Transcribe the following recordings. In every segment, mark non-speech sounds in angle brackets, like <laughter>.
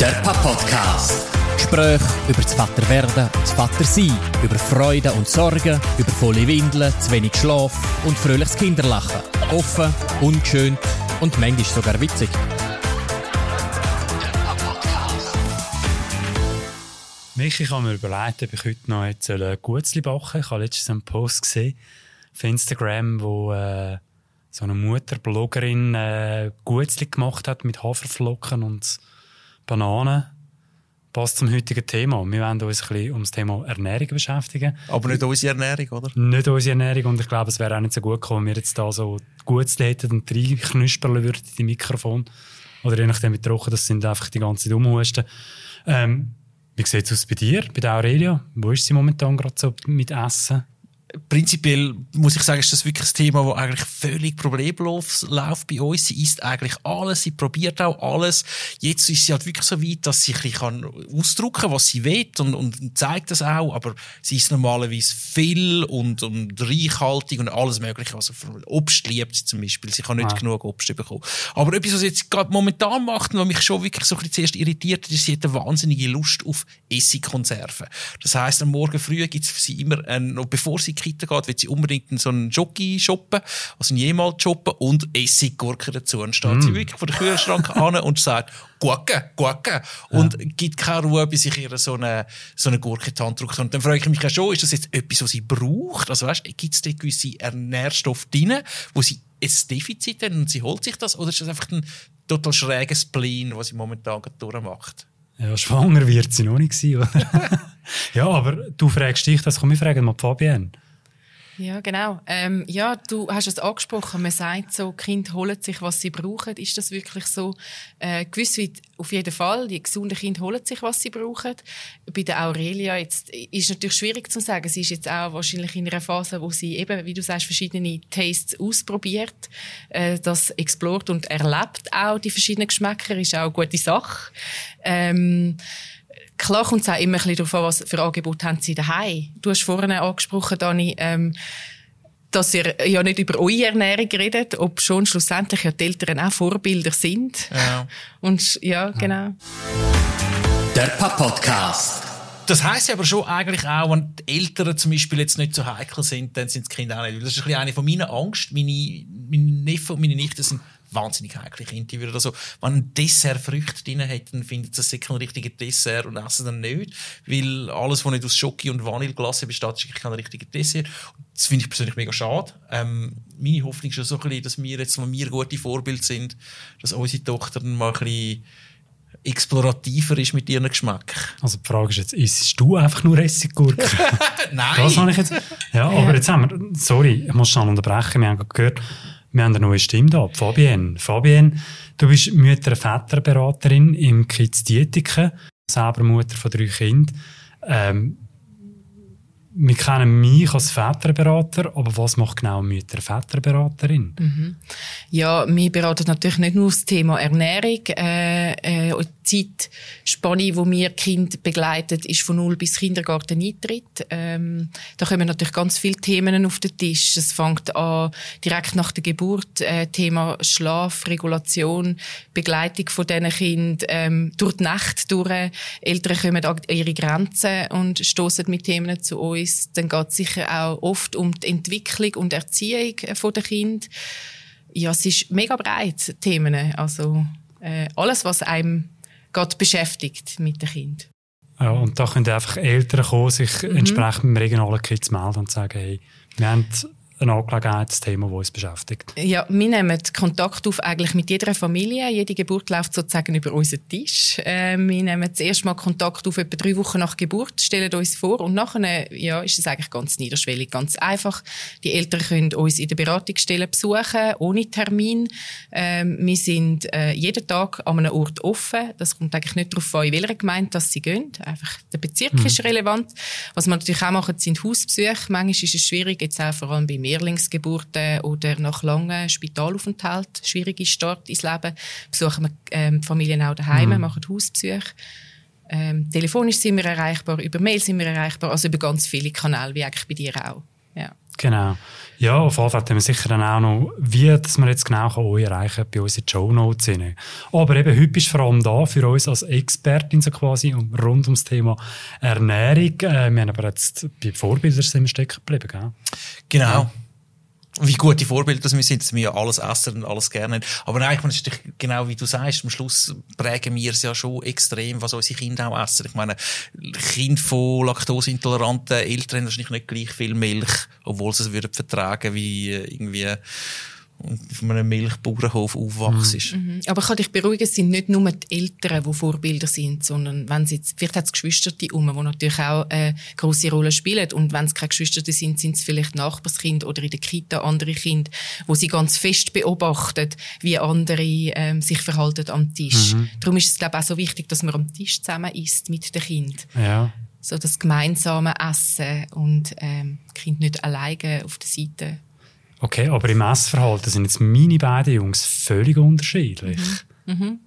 Der Papa-Podcast. Gespräche über das Vaterwerden und das Vatersein, über Freude und Sorgen, über volle Windeln, zu wenig Schlaf und fröhliches Kinderlachen. Offen, ungeschönt und manchmal sogar witzig. Mich, ich habe mir überlegt, ob ich heute noch jetzt ein Gutzli backen soll. Ich habe letztens einen Post gesehen auf Instagram, wo äh, so eine Mutterbloggerin äh, Gutzli gemacht hat mit Haferflocken und Bananen. Passt zum heutigen Thema. Wir wollen uns ein bisschen um das Thema Ernährung beschäftigen. Aber nicht unsere Ernährung, oder? Nicht unsere Ernährung. Und ich glaube, es wäre auch nicht so gut gekommen, wenn wir jetzt da so Gutzli hätten und reinknüspern würden in die Mikrofon. Oder je nachdem, wie trocken das sind, einfach die ganze Zeit umhusten. Ähm, wie sieht es aus bei dir, bei der Aurelia? Wo ist sie momentan gerade so mit Essen? Prinzipiell muss ich sagen, ist das wirklich ein Thema, das eigentlich völlig problemlos läuft bei uns. Sie isst eigentlich alles, sie probiert auch alles. Jetzt ist sie halt wirklich so weit, dass sie ein bisschen ausdrücken kann, was sie will und, und zeigt das auch. Aber sie isst normalerweise viel und, und reichhaltig und alles Mögliche. Also Obst liebt sie zum Beispiel. Sie kann nicht ah. genug Obst bekommen. Aber etwas, was sie jetzt gerade momentan macht und was mich schon wirklich so ein bisschen zuerst irritiert, ist, sie hat eine wahnsinnige Lust auf Essigkonserven. Das heisst, am Morgen früh gibt es für sie immer, ein, noch bevor sie Kita geht, will sie unbedingt so einen Jockey shoppen, also einen jemals shoppen und Essiggurken dazu. Und steht mm. sie wirklich vor dem Kühlschrank <laughs> an und sagt, Gurke, Gurke. Und ja. gibt keine Ruhe, bis ich ihr so eine, so eine Gurke in die Hand drücke. Und dann frage ich mich ja schon, ist das jetzt etwas, was sie braucht? Also weißt, gibt es da gewisse Nährstoffe drin, wo sie ein Defizit hat und sie holt sich das? Oder ist das einfach ein total schräges Spleen, was sie momentan durchmacht? Ja, schwanger wird sie noch nicht sein, oder? <laughs> ja, aber du fragst dich das, komm, wir fragen mal Fabienne. Ja, genau. Ähm, ja, du hast es angesprochen. Man sagt so, Kinder holen sich, was sie brauchen. Ist das wirklich so? Äh, gewiss auf jeden Fall. Die gesunden Kinder holen sich, was sie brauchen. Bei der Aurelia jetzt ist natürlich schwierig zu sagen. Sie ist jetzt auch wahrscheinlich in einer Phase, wo sie eben, wie du sagst, verschiedene Tastes ausprobiert, äh, das explort und erlebt auch die verschiedenen Geschmäcker. Ist auch eine gute Sache. Ähm, Klar kommt es auch immer ein bisschen darauf an, was für Angebote haben Sie daheim. Du hast vorhin angesprochen, Dani, ähm, dass ihr ja nicht über eure Ernährung redet, ob schon schlussendlich ja die Eltern auch Vorbilder sind. Ja. Und ja, genau. Der Papa-Podcast. Das heisst aber schon eigentlich auch, wenn die Eltern zum Beispiel jetzt nicht so heikel sind, dann sind die Kinder auch nicht. Das ist ein bisschen eine von meiner Angst. Meine, meine Neffen und meine Nichten sind wahnsinnig heikle Kinder würden. Also, wenn ein Dessert Früchte drin hat, dann findet es ein richtiger Dessert und essen dann nicht. Weil alles, was nicht aus Schoki und Vanilleglasse besteht, ist kein richtiger Dessert. Das finde ich persönlich mega schade. Ähm, meine Hoffnung ist so ein bisschen, dass wir jetzt, wenn wir gute Vorbild sind, dass unsere Tochter dann mal ein bisschen explorativer ist mit ihrem Geschmack. Also die Frage ist jetzt, isst du einfach nur Essiggurken? <laughs> Nein! Das habe ich jetzt. Ja, aber jetzt haben wir, sorry, ich muss schon unterbrechen, wir haben gehört, wir haben eine neue Stimme da, Fabienne. Fabienne, du bist Mütter- und Väterberaterin im Kids Dietiken, selber Mutter von drei Kindern. Ähm, wir kennen mich als Väterberater, aber was macht genau eine Mütter-Väterberaterin? Mhm. Ja, wir beraten natürlich nicht nur das Thema Ernährung. Äh, äh, die Zeitspanne, wo wir Kind begleitet, ist von null bis Kindergarten-Eintritt. Ähm, da kommen natürlich ganz viele Themen auf den Tisch. Es fängt an direkt nach der Geburt, äh, Thema Schlaf, Regulation, Begleitung von diesen Kindern ähm, durch die Nacht durch. Eltern kommen an ihre Grenzen und stoßen mit Themen zu uns uns, dann geht es sicher auch oft um die Entwicklung und Erziehung der Kinder. Ja, es ist mega breit, Themen. Also äh, alles, was einem gerade beschäftigt mit dem Kind. Ja, und da können einfach Eltern kommen, sich mhm. entsprechend mit dem regionalen Kids melden und sagen, hey, wir haben ein Angelegenheitsthema, das uns beschäftigt. Ja, wir nehmen Kontakt auf eigentlich mit jeder Familie. Jede Geburt läuft sozusagen über unseren Tisch. Äh, wir nehmen zuerst mal Kontakt auf etwa drei Wochen nach Geburt, stellen uns vor und nachher ja, ist es eigentlich ganz niederschwellig, ganz einfach. Die Eltern können uns in der Beratungsstelle besuchen, ohne Termin. Ähm, wir sind äh, jeden Tag an einem Ort offen. Das kommt eigentlich nicht darauf an, in welcher Gemeinde dass sie gehen. Einfach der Bezirk mhm. ist relevant. Was wir natürlich auch machen, sind Hausbesuche. Manchmal ist es schwierig, jetzt auch vor allem bei Mehrlingsgeburten oder nach langen Spitalaufenthalten, schwierige Start ins Leben, besuchen wir ähm, Familien auch daheim, mhm. machen Hausbesuche. Ähm, telefonisch sind wir erreichbar, über Mail sind wir erreichbar, also über ganz viele Kanäle, wie eigentlich bei dir auch. Ja. Genau. Ja, auf jeden Fall haben wir sicher dann auch noch, wie dass man jetzt genau kann euch erreichen kann, bei uns in die Show Notes rein. Aber eben, heute vor allem da für uns als Expertin so quasi rund ums Thema Ernährung. Äh, wir haben aber jetzt bei Vorbildern sind wir stecken geblieben, gell? Genau. Wie gute Vorbilder das wir sind, dass wir ja alles essen und alles gerne haben. Aber nein, ich meine, ist genau wie du sagst, am Schluss prägen wir es ja schon extrem, was unsere Kinder auch essen. Ich meine, Kinder von laktoseintoleranten Eltern haben wahrscheinlich nicht gleich viel Milch, obwohl sie es würden vertragen wie äh, irgendwie auf einem Milchbauernhof aufwachst. Mhm. Aber ich kann dich beruhigen, es sind nicht nur die Eltern, die Vorbilder sind, sondern wenn sie jetzt, vielleicht hat es Geschwister um, die natürlich auch eine grosse Rolle spielen. Und wenn es keine Geschwister sind, sind es vielleicht Nachbarskind oder in der Kita andere Kinder, wo sie ganz fest beobachten, wie andere ähm, sich verhalten am Tisch. Mhm. Darum ist es, glaube ich, auch so wichtig, dass man am Tisch zusammen isst mit den Kindern. Ja. So das gemeinsame Essen und ähm, Kinder nicht alleine auf der Seite Okay, aber im Essverhalten sind jetzt meine beiden Jungs völlig unterschiedlich. Mhm. Mhm.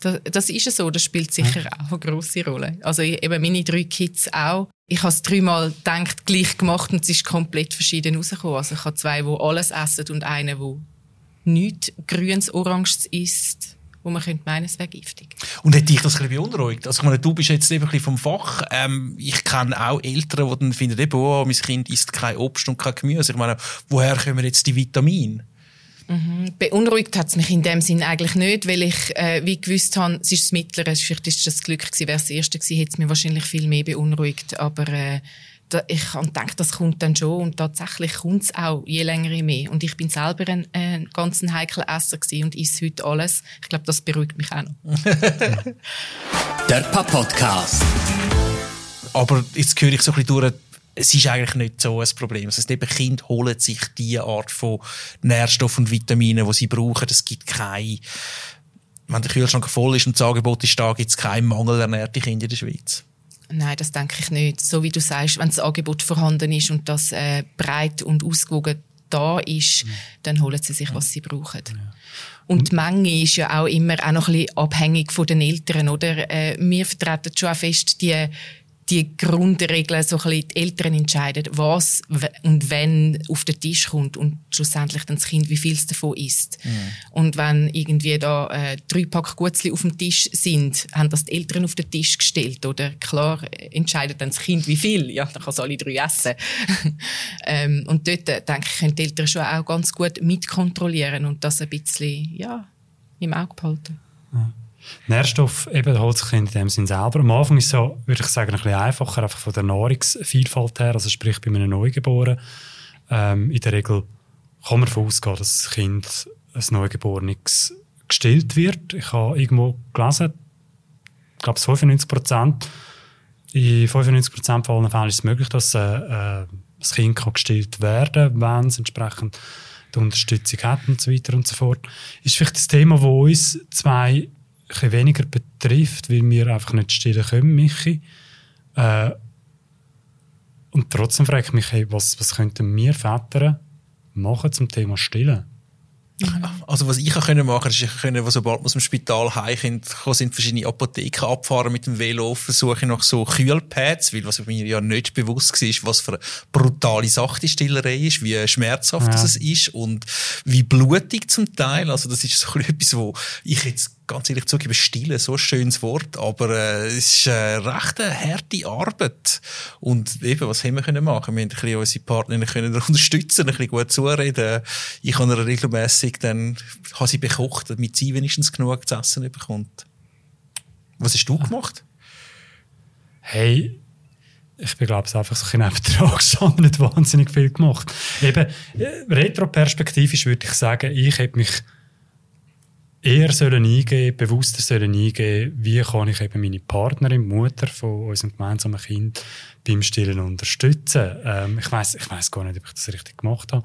Das, das ist so, das spielt sicher ja. auch eine grosse Rolle. Also eben meine drei Kids auch. Ich habe es dreimal gedacht, gleich gemacht und es ist komplett verschieden rausgekommen. Also ich habe zwei, die alles essen und einen, der nichts Grünes, Oranges isst wo man könnte meinen, es wäre giftig. Und hat dich das ein bisschen beunruhigt? Also, ich meine, du bist jetzt eben ein bisschen vom Fach. Ähm, ich kenne auch Eltern, die dann finden, eben, oh, mein Kind isst kein Obst und kein Gemüse. Ich meine, woher kommen jetzt die Vitamine? Mhm. Beunruhigt hat es mich in dem Sinn eigentlich nicht, weil ich äh, wie gewusst habe, es ist das Mittlere, vielleicht ist das Glück gewesen, wäre es das Erste gewesen, hätte es mich wahrscheinlich viel mehr beunruhigt, aber äh, ich habe gedacht, das kommt dann schon und tatsächlich kommt es auch je länger je mehr. Und ich bin selber ein, ein ganz heikler Esser und esse heute alles. Ich glaube, das beruhigt mich auch noch. <laughs> Der Papa-Podcast. Aber jetzt höre ich so ein bisschen durch, es ist eigentlich nicht so ein Problem. Das heißt, eben Kinder holen sich die Art von Nährstoffen und Vitaminen, die sie brauchen. Es gibt keine, wenn der Kühlschrank voll ist und das Angebot ist da, gibt es keinen Mangel ernährte Kinder in der Schweiz. Nein, das denke ich nicht. So wie du sagst, wenn das Angebot vorhanden ist und das äh, breit und ausgewogen da ist, mhm. dann holen sie sich, was sie brauchen. Ja. Und die Menge ist ja auch immer auch noch ein bisschen abhängig von den Eltern, oder? Äh, wir vertreten schon auch fest die die Grundregeln so ein bisschen die Eltern entscheiden, was und wenn auf den Tisch kommt und schlussendlich dann das Kind, wie viel es davon isst. Mhm. Und wenn irgendwie da äh, drei Pack Gutzli auf dem Tisch sind, haben das die Eltern auf den Tisch gestellt, oder? Klar entscheidet dann das Kind, wie viel. Ja, dann kann es alle drei essen. <laughs> ähm, und dort, äh, denke ich, können die Eltern schon auch ganz gut mitkontrollieren und das ein bisschen, ja, im Auge behalten. Mhm. Nährstoff eben holt sich in dem Sinn selber. Am Anfang ist es so, würde ich sagen, ein bisschen einfacher, einfach von der Nahrungsvielfalt her, also sprich bei einem Neugeborenen. Ähm, in der Regel kann man davon ausgehen, dass das Kind ein Neugeborenes gestillt wird. Ich habe irgendwo gelesen, ich glaube 95 Prozent, in 95 Prozent aller Fälle ist es möglich, dass äh, äh, das Kind kann gestillt werden kann, wenn es entsprechend die Unterstützung hat und so weiter und so fort. Ist vielleicht das Thema, das uns zwei ein weniger betrifft, weil wir einfach nicht stillen können, Michi. Äh, und trotzdem frage ich mich, hey, was, was könnten wir Väter machen zum Thema Stillen? Also was ich auch können machen, ist, ich können, sobald wir aus dem Spital heimkommen, sind verschiedene Apotheken abfahren mit dem Velo, versuche nach so Kühlpads, weil was mir ja nicht bewusst war, was für eine brutale Sache die Stillerei ist, wie schmerzhaft ja. das ist und wie blutig zum Teil. Also das ist so etwas, wo ich jetzt ganz ehrlich zugeben, stillen, so ein schönes Wort, aber äh, es ist äh, recht eine harte Arbeit. Und eben, was haben wir können machen? Wir haben ein bisschen unsere Partner <laughs> können unterstützen, ein bisschen gut zureden. Ich habe regelmäßig dann, habe sie bekocht, damit sie wenigstens genug zu essen bekommt. Was hast du gemacht? Hey, ich bin, glaube ich, einfach so ein bisschen nicht wahnsinnig viel gemacht. Eben, äh, retroperspektivisch würde ich sagen, ich habe mich eher sollen eingeben, bewusster sollen eingeben, wie kann ich eben meine Partnerin, Mutter von unserem gemeinsamen Kind beim Stillen unterstützen. Ähm, ich weiß, ich weiß gar nicht, ob ich das richtig gemacht habe.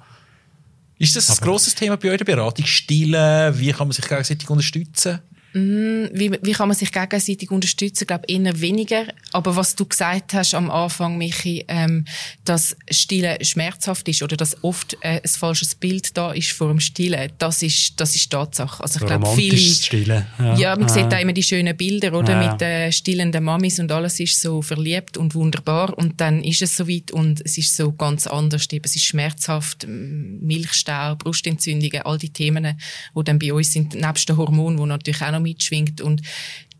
Ist das ein grosses Thema bei eurer Beratung? Stillen? Wie kann man sich gegenseitig unterstützen? Mm, wie, wie kann man sich gegenseitig unterstützen? Ich glaube, eher weniger. Aber was du gesagt hast am Anfang, Michi, ähm, dass Stillen schmerzhaft ist oder dass oft äh, ein falsches Bild da ist vor dem Stillen, das ist, das ist Tatsache. Also ich glaube, viele... Stillen. Ja, ja man ah. sieht da immer die schönen Bilder, oder? Ja. Mit den stillenden Mamis und alles ist so verliebt und wunderbar. Und dann ist es soweit und es ist so ganz anders. Eben, es ist schmerzhaft, Milchstau, Brustentzündungen, all die Themen, die dann bei uns sind, nebst den Hormonen, die natürlich auch noch mitschwingt. Und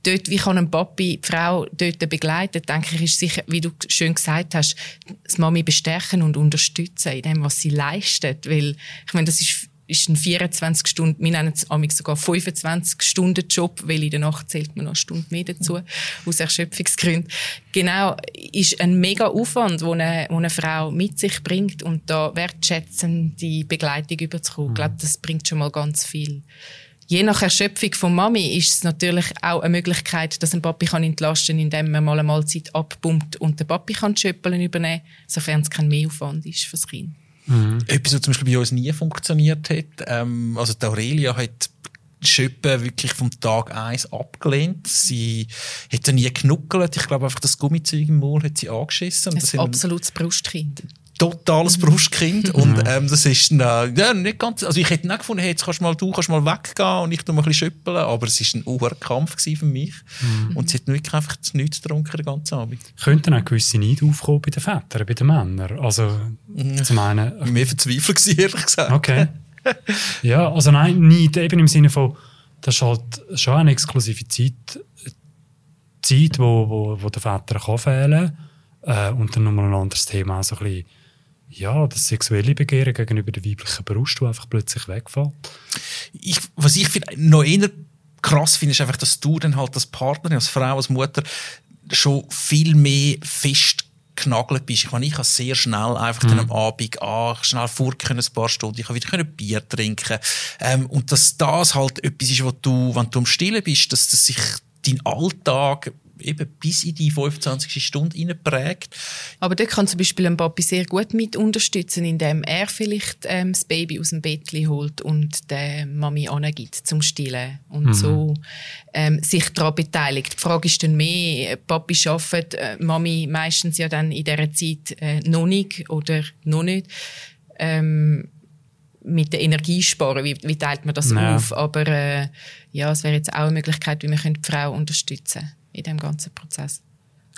dort, wie kann ein Papi die Frau dort begleiten, denke ich, ist sicher, wie du schön gesagt hast, das Mami bestärken und unterstützen in dem, was sie leistet. Weil, ich meine, das ist ist ein 24 Stunden, wir nennen es sogar 25 Stunden Job, weil in der Nacht zählt man noch eine Stunde mehr dazu, aus Erschöpfungsgründen. Genau, ist ein mega Aufwand, den eine, eine Frau mit sich bringt und da wertschätzende Begleitung überzukommen. Ich glaube, das bringt schon mal ganz viel. Je nach Erschöpfung von Mami ist es natürlich auch eine Möglichkeit, dass ein Papi kann entlasten, indem man mal eine Mahlzeit abpumpt und der Papi kann Schöppeln übernehmen, sofern es kein Mehraufwand ist fürs Kind. Mhm. Etwas, was zum Beispiel bei uns nie funktioniert hat. Ähm, also die Aurelia hat Schöppen wirklich vom Tag eins abgelehnt. Sie hat nie genuckelt. Ich glaube einfach, das Gummizeug im Maul hat sie angeschissen. Ein absolutes Brustkind totales Brustkind und ähm, das ist äh, ja, nicht ganz, also ich hätte nicht gefunden, hey, jetzt kannst mal, du kannst mal weggehen und ich tu mal ein bisschen schüppeln, aber es ist ein Kampf für mich mhm. und sie hat wirklich einfach nichts getrunken den ganzen Abend. Könnten auch gewisse Neid aufkommen bei den Vätern, bei den Männern? Also, Mhm. zum einen... Mehr verzweifelt gewesen, ehrlich gesagt. Okay. <laughs> Ja, also nein, Neid eben im Sinne von, das ist halt schon eine exklusive Zeit, Zeit wo, wo, wo der Väter kann fehlen äh, und dann nochmal ein anderes Thema, so ein bisschen ja, das sexuelle Begehren gegenüber der weiblichen Brust, die einfach plötzlich wegfällt. Ich, was ich find, noch eher krass finde, ist einfach, dass du dann halt als Partnerin, als Frau, als Mutter schon viel mehr fest genagelt bist. Ich meine, ich habe sehr schnell einfach mhm. dann am Abend ah, schnell vor können, ein paar Stunden, ich habe wieder können Bier trinken ähm, und dass das halt etwas ist, was du, wenn du am Stillen bist, dass das sich dein Alltag eben bis in die 25. Stunde prägt. Aber da kann zum Beispiel ein Papi sehr gut mit unterstützen, indem er vielleicht ähm, das Baby aus dem Bett holt und der Mami angibt zum Stillen und mhm. so ähm, sich daran beteiligt. Die Frage ist dann mehr, Papi arbeitet, äh, Mami meistens ja dann in dieser Zeit äh, noch nicht oder noch nicht. Ähm, mit der Energie sparen, wie, wie teilt man das ja. auf? Aber äh, ja, es wäre jetzt auch eine Möglichkeit, wie man die Frau unterstützen könnte in dem ganzen Prozess.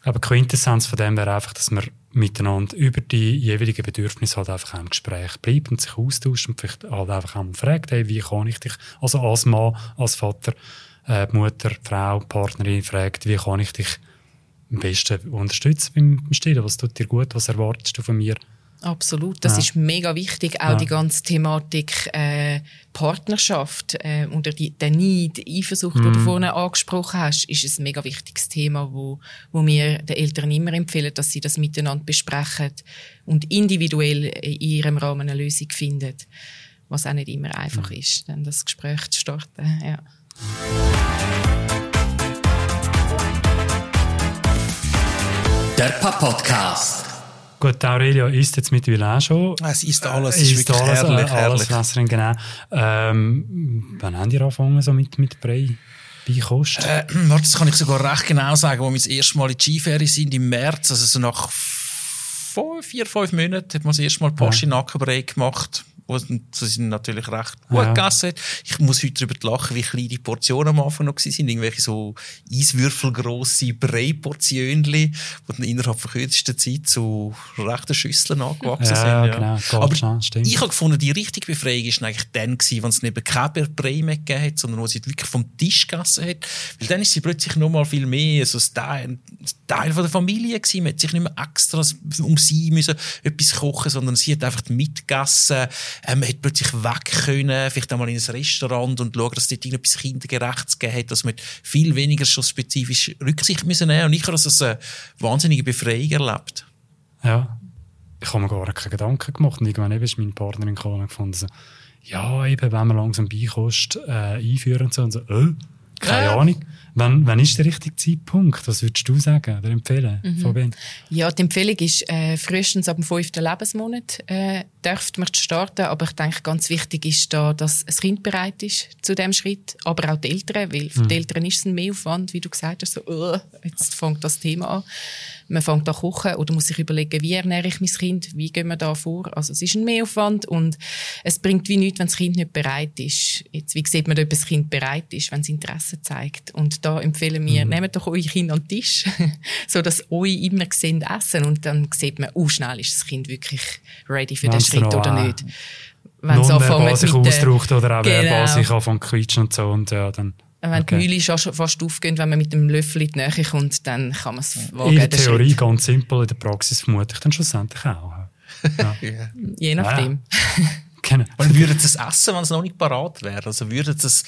Aber Quintessenz von dem wäre einfach, dass man miteinander über die jeweiligen Bedürfnisse halt einfach im Gespräch bleibt und sich austauscht und vielleicht halt einfach auch fragt, hey, wie kann ich dich, also als Mann, als Vater, äh, Mutter, Frau, Partnerin fragt, wie kann ich dich am besten unterstützen beim Stillen? Was tut dir gut? Was erwartest du von mir? Absolut, das ja. ist mega wichtig. Auch ja. die ganze Thematik äh, Partnerschaft äh, oder die, der Neid, Eifersucht, mhm. die du vorhin angesprochen hast, ist ein mega wichtiges Thema, wo, wo wir den Eltern immer empfehlen, dass sie das miteinander besprechen und individuell in ihrem Rahmen eine Lösung finden, was auch nicht immer einfach mhm. ist, dann das Gespräch zu starten. Ja. Der Papa-Podcast. Gut, Aurelia isst jetzt mittlerweile auch schon. Es isst alles, es ist alles, herrlich, alles herrlich. genau. Ähm, wann haben die angefangen so mit, mit Brei? Beikost? Äh, <clears throat> warte, das kann ich sogar recht genau sagen, wo wir das erste Mal in die Skiferie sind, im März, also so nach vier, fünf Monaten, hat man das erste Mal Pastinakenbrei gemacht wo sie sind natürlich recht gut ja. gegessen Ich muss heute darüber lachen, wie klein die Portionen am Anfang noch waren. Irgendwelche so eiswürfelgrosse Brei-Portionen, die dann innerhalb von kürzester Zeit zu rechten Schüsseln angewachsen ja, sind. Ja, genau. Aber ja, ich habe gefunden, die richtige Befreiung war eigentlich dann wenn es eben keine Brei mehr gegeben hat, sondern wo sie wirklich vom Tisch gegessen hat. Weil dann ist sie plötzlich noch mal viel mehr so ein Teil, Teil von der Familie gewesen. Man hat sich nicht mehr extra um sie müssen etwas kochen, sondern sie hat einfach mitgegessen ähm, man hätte plötzlich weg können, vielleicht einmal in ein Restaurant und schauen, dass es dort irgendetwas Kindergerechtes gegeben hat, dass man viel weniger schon spezifisch Rücksicht müssen nehmen Und ich habe das als eine wahnsinnige Befreiung erlebt. Ja. Ich habe mir gar keine Gedanken gemacht. Und irgendwann ist meine Partnerin gefunden, so, ja, eben, wenn man langsam Beikost äh, einführen und so, und so äh, keine ja. Ahnung. Wann, wann ist der richtige Zeitpunkt? Was würdest du sagen oder empfehlen, mhm. Fabian? Ja, die Empfehlung ist äh, frühestens ab dem fünften Lebensmonat äh, dürfte man starten, aber ich denke, ganz wichtig ist da, dass das Kind bereit ist zu dem Schritt, aber auch die Eltern, weil für die Eltern ist es ein Mehraufwand, wie du gesagt hast, so, jetzt fängt das Thema an. Man fängt an kochen oder muss sich überlegen, wie ernähre ich mein Kind, wie gehen wir da vor. Also es ist ein Mehraufwand und es bringt wie nichts, wenn das Kind nicht bereit ist. Jetzt, wie sieht man, ob das Kind bereit ist, wenn es Interesse zeigt? Und da empfehlen wir, mhm. nehmt doch eure Kinder an den Tisch, <laughs> so dass euch immer sehen essen und dann sieht man, oh, schnell ist das Kind wirklich ready für den Schritt oder nicht. Wenn es anfängt sich ausdrückt oder auch genau. verbal sich anfängt zu quietschen und so und ja, dann wenn okay. die Mühle schon fast aufgehen, wenn man mit dem Löffel in die Nähe kommt, dann kann man es wagen. In der Theorie Schritt. ganz simpel, in der Praxis vermute ich dann schlussendlich auch. Ja. <laughs> Je nachdem. Ja. <laughs> genau. Und würden Sie es essen, wenn es noch nicht parat wäre? Also würden Sie es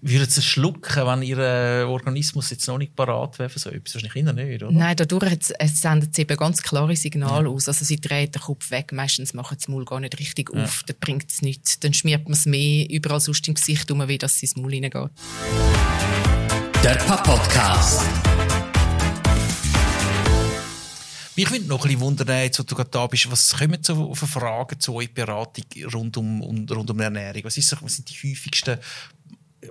würden Sie es schlucken, wenn Ihr Organismus jetzt noch nicht parat wäre für so etwas? Wahrscheinlich Kinder nicht, oder? Nein, dadurch sendet es eben ganz klare Signale ja. aus. Also sie dreht den Kopf weg, meistens machen das Maul gar nicht richtig ja. auf, dann bringt es nichts. Dann schmiert man es mehr überall sonst im Gesicht um, wie dass es ins Maul reingeht. Der Podcast. Mich würde noch ein bisschen wundern, jetzt, wo du gerade da bist, was kommen so für Fragen zu eurer Beratung rund um, rund um Ernährung? Was, ist, was sind die häufigsten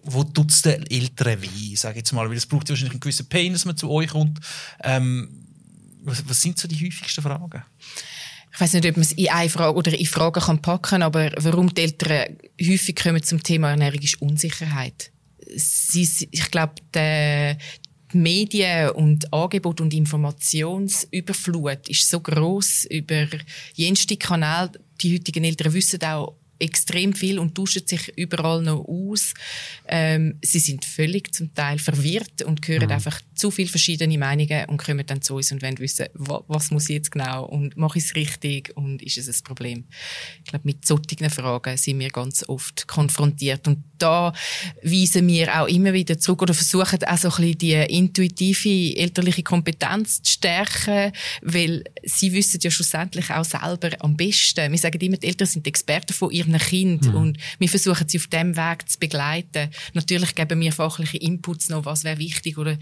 wo tut es den Eltern weh, sage jetzt mal, weil es braucht wahrscheinlich einen gewissen Pain, dass man zu euch kommt. Ähm, was, was, sind so die häufigsten Fragen? Ich weiß nicht, ob man es in eine Frage oder in Fragen kann packen, aber warum die Eltern häufig kommen zum Thema Ernährung ist Unsicherheit. Sie, ich glaube, die Medien und Angebot und Informationsüberflut ist so groß über jenste Kanal. Die heutigen Eltern wissen auch extrem viel und tauschen sich überall noch aus. Ähm, sie sind völlig zum Teil verwirrt und hören mhm. einfach zu viele verschiedene Meinungen und kommen dann zu uns und wollen wissen, was, was muss ich jetzt genau und mache ich es richtig und ist es ein Problem? Ich glaube, mit solchen Fragen sind wir ganz oft konfrontiert und da weisen wir auch immer wieder zurück oder versuchen auch so ein bisschen die intuitive elterliche Kompetenz zu stärken, weil sie wissen ja schlussendlich auch selber am besten. Wir sagen immer, die Eltern sind Experten von ihren Kindern mhm. und wir versuchen sie auf dem Weg zu begleiten. Natürlich geben wir fachliche Inputs noch, was wäre wichtig oder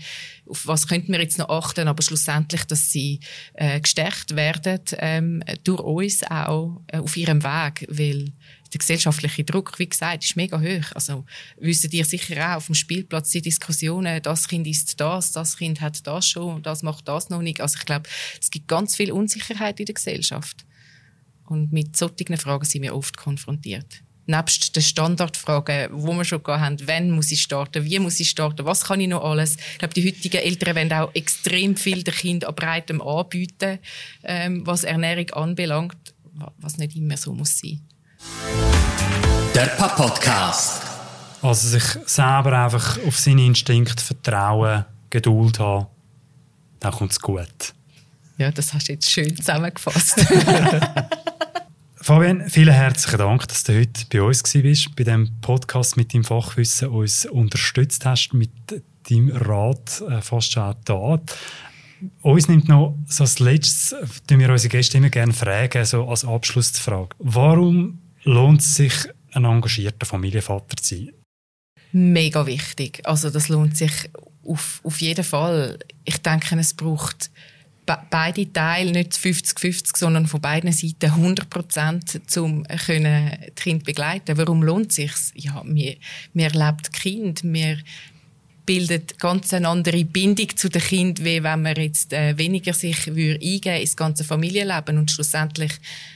auf was könnten wir jetzt noch achten, aber schlussendlich, dass sie äh, gestärkt werden ähm, durch uns auch äh, auf ihrem Weg, weil der gesellschaftliche Druck, wie gesagt, ist mega hoch. Also wisst ihr sicher auch auf dem Spielplatz die Diskussionen, das Kind ist das, das Kind hat das schon, das macht das noch nicht. Also ich glaube, es gibt ganz viel Unsicherheit in der Gesellschaft. Und mit solchen Fragen sind wir oft konfrontiert nebst den Standardfragen, wo wir schon haben, wann muss ich starten, wie muss ich starten, was kann ich noch alles. Ich glaube, die heutigen Eltern wollen auch extrem viel den Kindern an breitem anbieten, ähm, was Ernährung anbelangt, was nicht immer so muss sein. Der Podcast. Also sich selber einfach auf seine Instinkte vertrauen, Geduld haben, dann kommt es gut. Ja, das hast du jetzt schön zusammengefasst. <laughs> Fabian, vielen herzlichen Dank, dass du heute bei uns warst, bei diesem Podcast mit deinem Fachwissen uns unterstützt hast, mit deinem Rat äh, fast schon auch da. Uns nimmt noch so als letztes, tun wir unsere Gäste immer gerne fragen, so als Abschlussfrage. Warum lohnt es sich, ein engagierter Familienvater zu sein? Mega wichtig. Also das lohnt sich auf, auf jeden Fall. Ich denke, es braucht beide Teile, nicht 50-50, sondern von beiden Seiten 100 Prozent, um können die Kinder begleiten. Warum lohnt es sich? Ja, wir, wir erlebt Kind, wir bildet ganz eine andere Bindung zu den Kind, wie wenn man jetzt äh, weniger sich würde eingeben ins ganze Familienleben und schlussendlich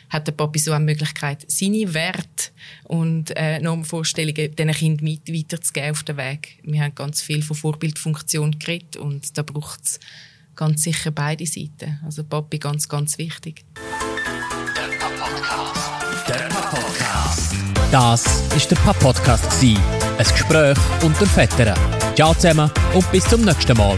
hat der Papi so eine Möglichkeit, seine Werte und äh, Normvorstellungen diesen Kind mit weiterzugeben auf den Weg. Wir haben ganz viel von Vorbildfunktion geredet und da braucht es ganz sicher beide Seiten. Also Papi ganz, ganz wichtig. Der Podcast. Der Podcast. Das ist der Podcast Ein Gespräch unter Vätern. Ciao zusammen und bis zum nächsten Mal.